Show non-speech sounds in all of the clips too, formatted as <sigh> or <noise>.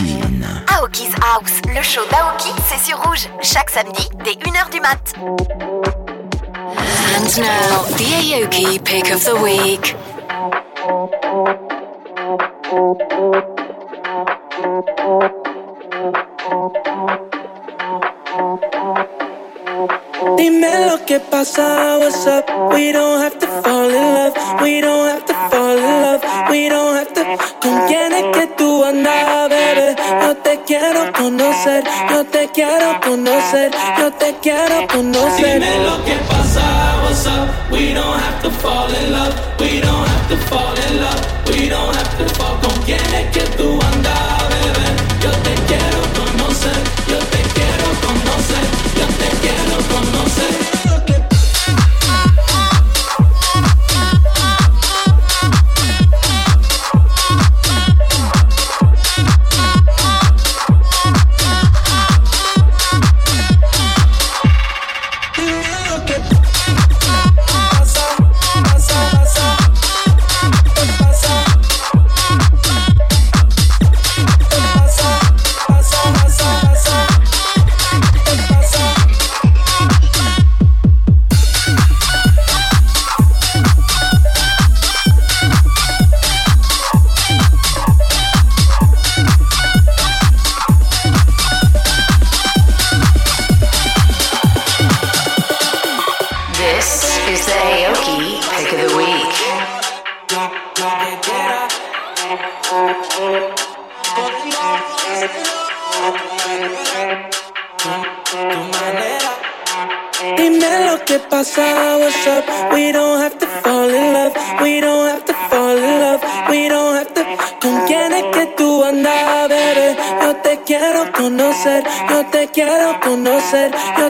Platine. Aoki's House, le show d'Aoki, c'est sur Rouge. Chaque samedi, dès 1h du mat. And now, the Aoki pick of the week. Dime lo que pasa, what's up? We don't tú andas, bebé? No te quiero con conocer, yo te quiero conocer, yo te quiero conocer. Dime lo que pasa, what's up? We don't have to fall in love, we don't have to fall in love, we don't have to fall. ¿Con quién es que tú andas,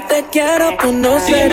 te quiero conocer.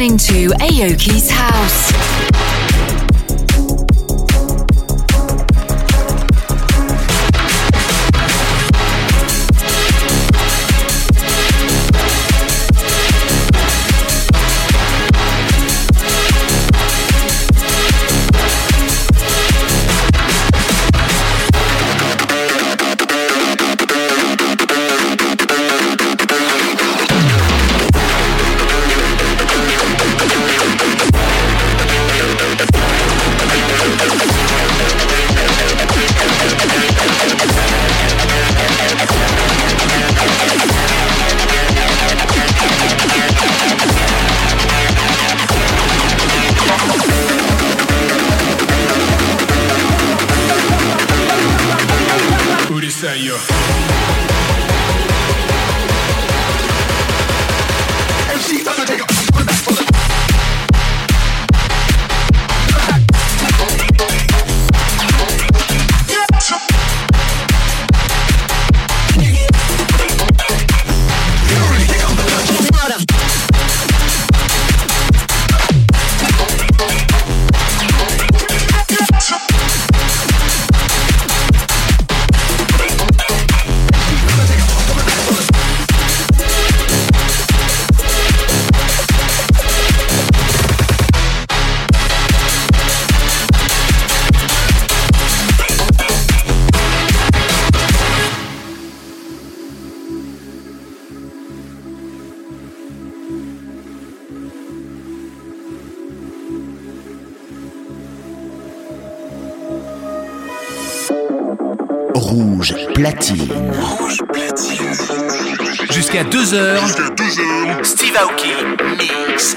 Listening to Aoki's House. Rouge platine. Rouge platine. Jusqu'à 2h. Jusqu'à 2h. Steve Aoki Mix.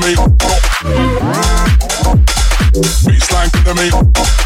to me. Baseline to me.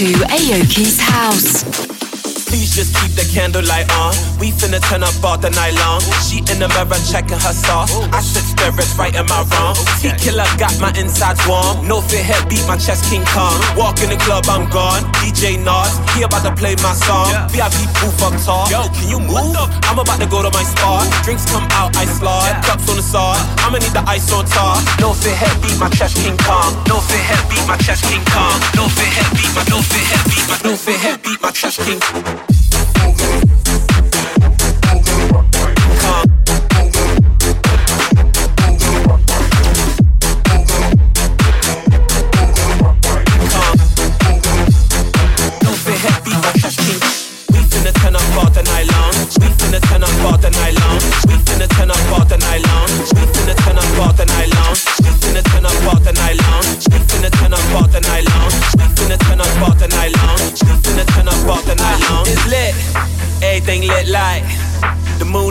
To Aoki's House. Please just keep the candlelight on. We finna turn up all the night long. She in the mirror checking her sauce. I said spirits right in my wrong. T killer got my insides warm. No fit head beat my chest King Kong. Walk in the club, I'm gone. DJ Nas, he about to play my song. VIP booth up tall. Yo, can you move? I'm about to go to my spot. Drinks come out, I slide. Cups on the side. I'ma need the ice on top. No fit head beat my chest King Kong. No fit head beat my chest King Kong. No fit head beat my no fit head beat my no fit head beat my chest King Kong.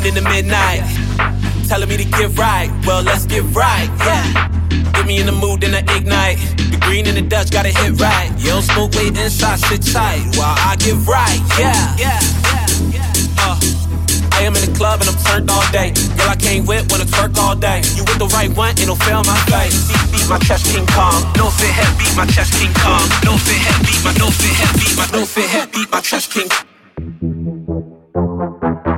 In the midnight. Telling me to get right. Well, let's get right. Yeah. Get me in the mood, then I ignite. The green and the Dutch gotta hit right. You don't smoke, wait inside, sit tight while I get right. Yeah. Yeah. Yeah. Uh. I am in the club and I'm turned all day. Girl, I can't whip when I twerk all day. You with the right one, it'll fail my face. Beat, beat my chest, King Kong. No fit head, beat my chest, King Kong. No fit head, beat my no fit head, beat my no fit head, beat my chest, King. to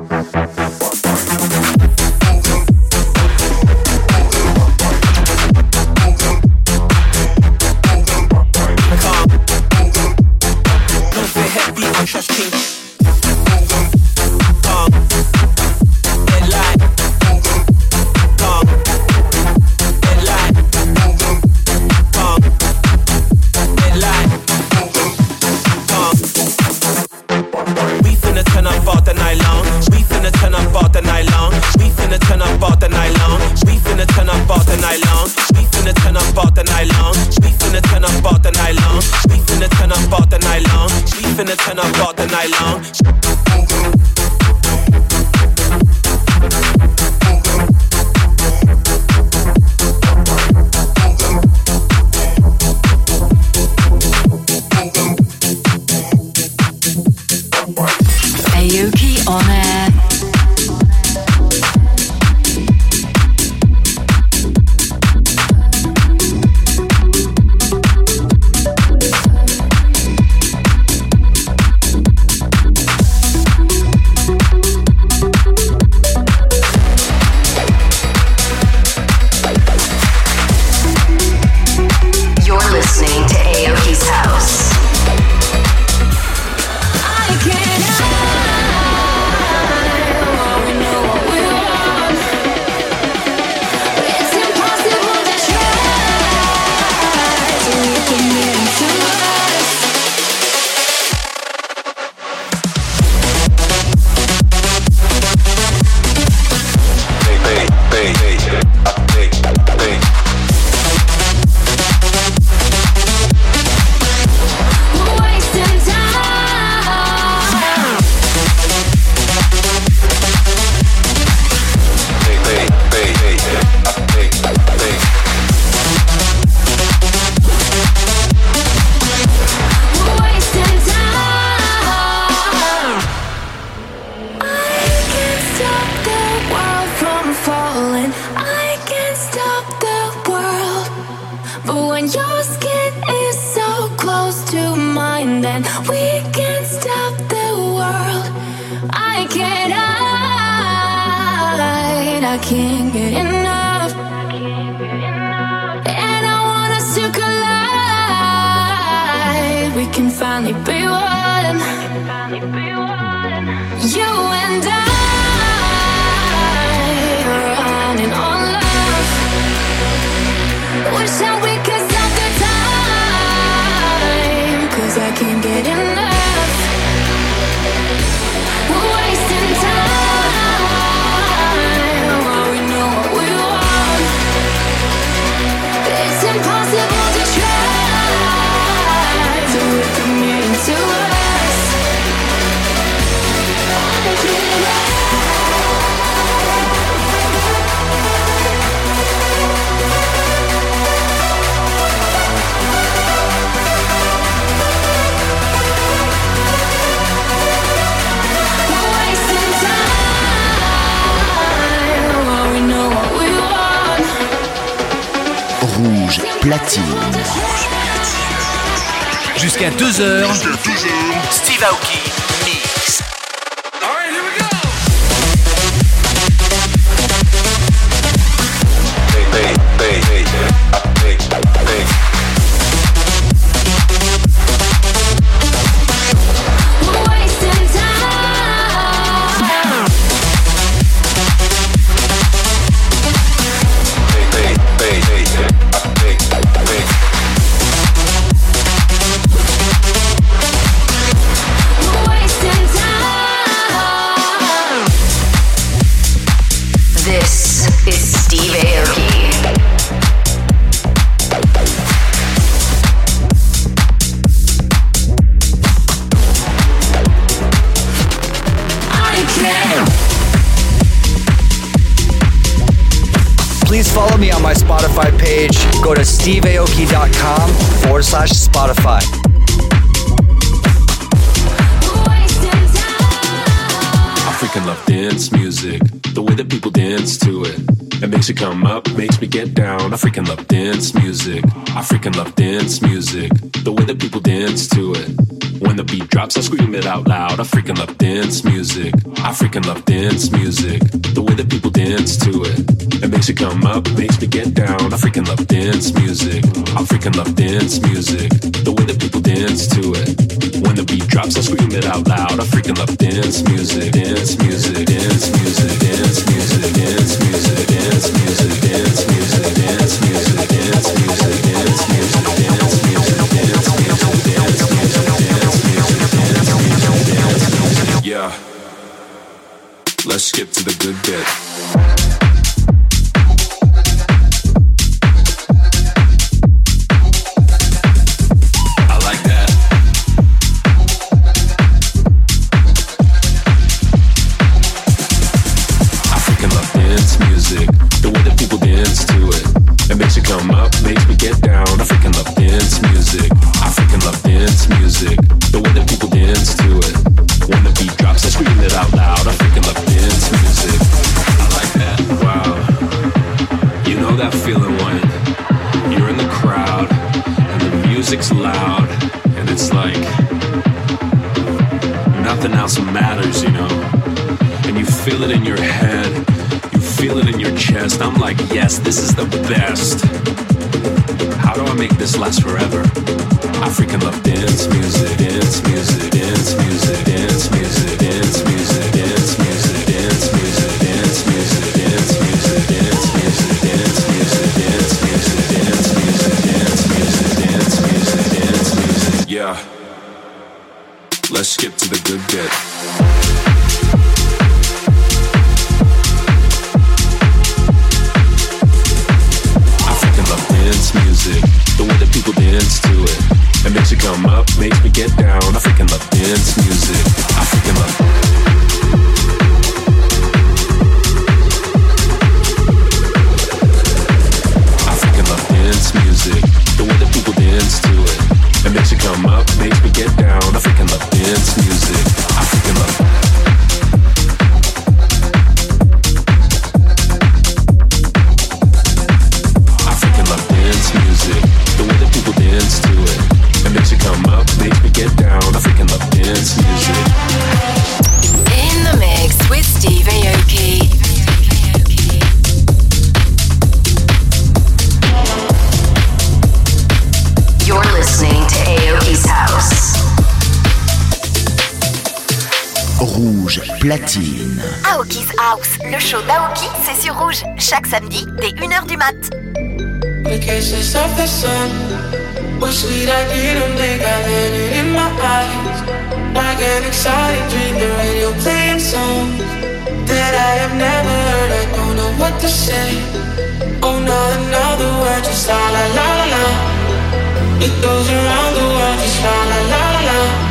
platine. Jusqu'à 2h. Steve Aoki page. Go to steveaoki.com forward slash Spotify. I freaking love dance music, the way that people dance to it. It makes you come up, makes me get down. I freaking love dance music. I freaking love dance music, the way that people dance to it. When the beat drops, I scream it out loud. I freaking love dance music. I freaking love dance music, the way that people dance to it. It makes you come up, makes me get down. I freaking love dance music. I freaking love dance music. The way that people dance to it. When the beat drops, I scream it out loud. I freaking love dance music, dance music, dance music, dance music, dance music, dance music, dance music, dance music, dance music, dance music, dance music, dance music, dance music, dance music, dance music, dance music. Yeah. Let's skip to the good bit. up, me get down. I freaking love dance music. I freaking love. music, the way that people dance to it. It makes come up, makes me get down. I freaking love dance music. Platine. Aoki's House, le show d'Aoki, c'est sur Rouge, chaque samedi dès 1h du mat. The kisses of the sun were sweet, I didn't think I had it in my eyes. Like an exciting dream, the radio playing songs that I have never heard. I don't know what to say. Oh, not another word, just la la la la la. It goes around the world, just la la la la.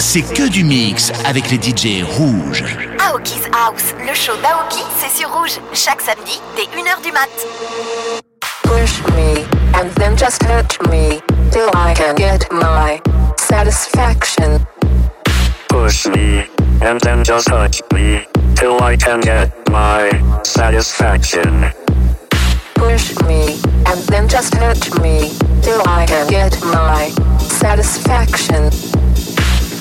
c'est que du mix avec les DJ rouges. Aoki's House, le show d'Aoki, c'est sur rouge. Chaque samedi, dès 1h du mat. Push me, and then just touch me, till I can get my satisfaction. Push me, and then just touch me, till I can get my satisfaction. Push me, and then just touch me, till I can get my satisfaction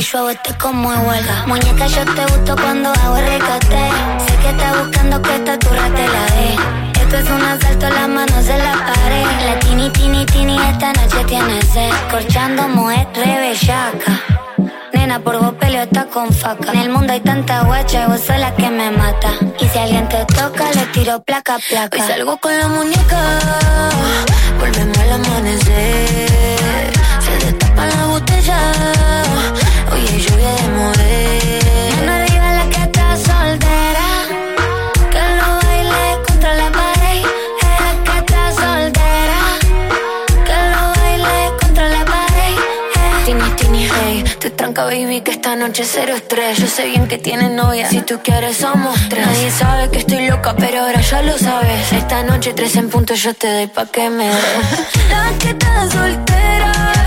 Yo este como huelga. Muñeca, yo te gusto cuando hago el recate. Sé que estás buscando que esta turra te la dé. Esto es un asalto, las manos en la pared. La tini, tini, tini, esta noche tiene sed. Corchando mujer rebellaca. Por vos peleo con faca. En el mundo hay tanta guacha y vos sos la que me mata. Y si alguien te toca, le tiro placa, placa. Hoy salgo con la muñeca, volvemos al amanecer. Se destapa la botella Oye, lluvia de mover. Te tranca, baby, que esta noche cero estrés. Yo sé bien que tienes novia. Si tú quieres, somos tres. Nadie sabe que estoy loca, pero ahora ya lo sabes. Esta noche, tres en punto, yo te doy pa' que me des. <laughs> La que está soltera.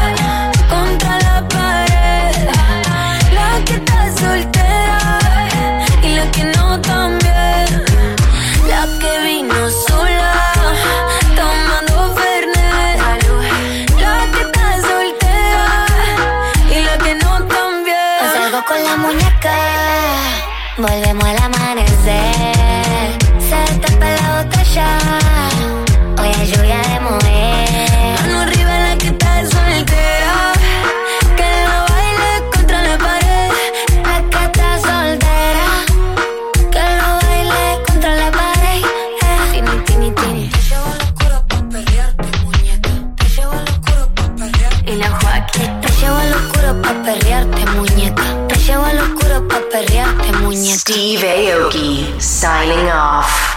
Steve Aoki, signing off.